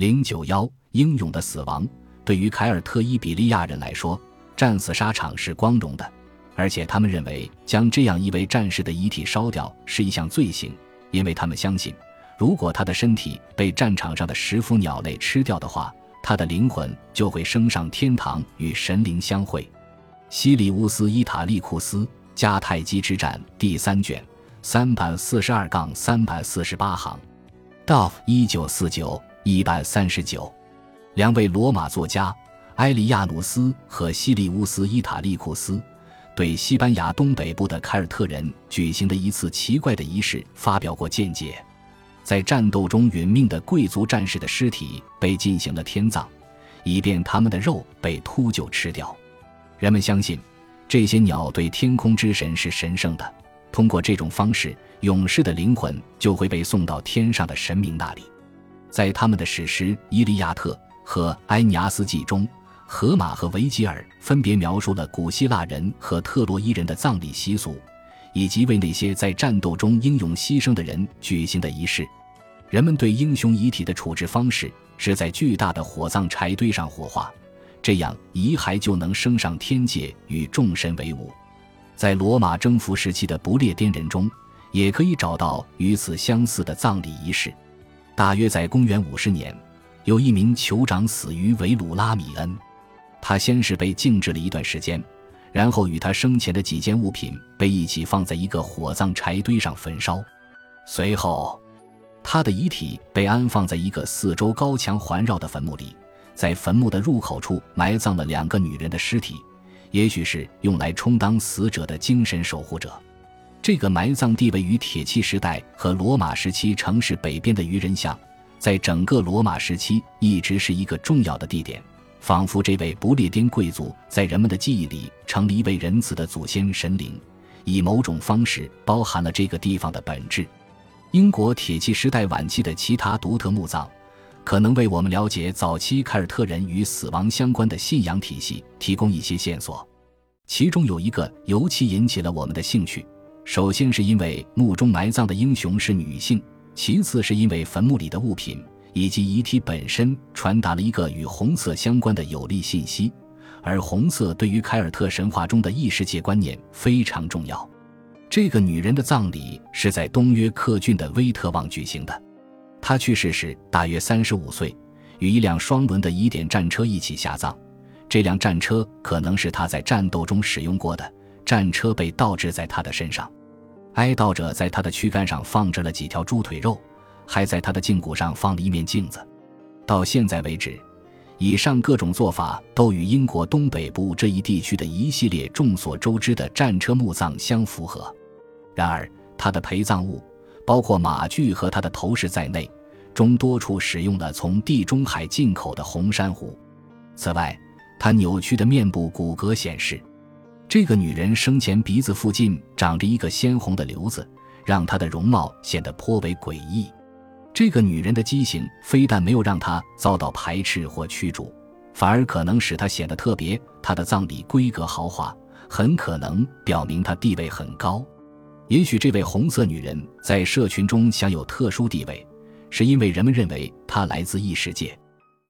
零九幺，英勇的死亡。对于凯尔特伊比利亚人来说，战死沙场是光荣的，而且他们认为将这样一位战士的遗体烧掉是一项罪行，因为他们相信，如果他的身体被战场上的食腐鸟类吃掉的话，他的灵魂就会升上天堂与神灵相会。西里乌斯·伊塔利库斯迦太基之战第三卷三百四十二杠三百四十八行，Dov 一九四九一百三十九，两位罗马作家埃利亚努斯和西利乌斯·伊塔利库斯对西班牙东北部的凯尔特人举行的一次奇怪的仪式发表过见解。在战斗中殒命的贵族战士的尸体被进行了天葬，以便他们的肉被秃鹫吃掉。人们相信，这些鸟对天空之神是神圣的。通过这种方式，勇士的灵魂就会被送到天上的神明那里。在他们的史诗《伊利亚特》和《埃尼阿斯纪》中，荷马和维吉尔分别描述了古希腊人和特洛伊人的葬礼习俗，以及为那些在战斗中英勇牺牲的人举行的仪式。人们对英雄遗体的处置方式是在巨大的火葬柴堆上火化。这样遗骸就能升上天界与众神为伍。在罗马征服时期的不列颠人中，也可以找到与此相似的葬礼仪式。大约在公元五十年，有一名酋长死于维鲁拉米恩，他先是被静置了一段时间，然后与他生前的几件物品被一起放在一个火葬柴堆上焚烧。随后，他的遗体被安放在一个四周高墙环绕的坟墓里。在坟墓的入口处埋葬了两个女人的尸体，也许是用来充当死者的精神守护者。这个埋葬地位于铁器时代和罗马时期城市北边的渔人巷，在整个罗马时期一直是一个重要的地点，仿佛这位不列颠贵族在人们的记忆里成了一位仁慈的祖先神灵，以某种方式包含了这个地方的本质。英国铁器时代晚期的其他独特墓葬。可能为我们了解早期凯尔特人与死亡相关的信仰体系提供一些线索，其中有一个尤其引起了我们的兴趣。首先是因为墓中埋葬的英雄是女性，其次是因为坟墓里的物品以及遗体本身传达了一个与红色相关的有力信息，而红色对于凯尔特神话中的异世界观念非常重要。这个女人的葬礼是在东约克郡的威特旺举行的。她去世时大约三十五岁，与一辆双轮的疑点战车一起下葬。这辆战车可能是他在战斗中使用过的。战车被倒置在他的身上，哀悼者在他的躯干上放置了几条猪腿肉，还在他的胫骨上放了一面镜子。到现在为止，以上各种做法都与英国东北部这一地区的一系列众所周知的战车墓葬相符合。然而，他的陪葬物。包括马具和他的头饰在内，中多处使用了从地中海进口的红珊瑚。此外，他扭曲的面部骨骼显示，这个女人生前鼻子附近长着一个鲜红的瘤子，让她的容貌显得颇为诡异。这个女人的畸形非但没有让她遭到排斥或驱逐，反而可能使她显得特别。她的葬礼规格豪华，很可能表明她地位很高。也许这位红色女人在社群中享有特殊地位，是因为人们认为她来自异世界。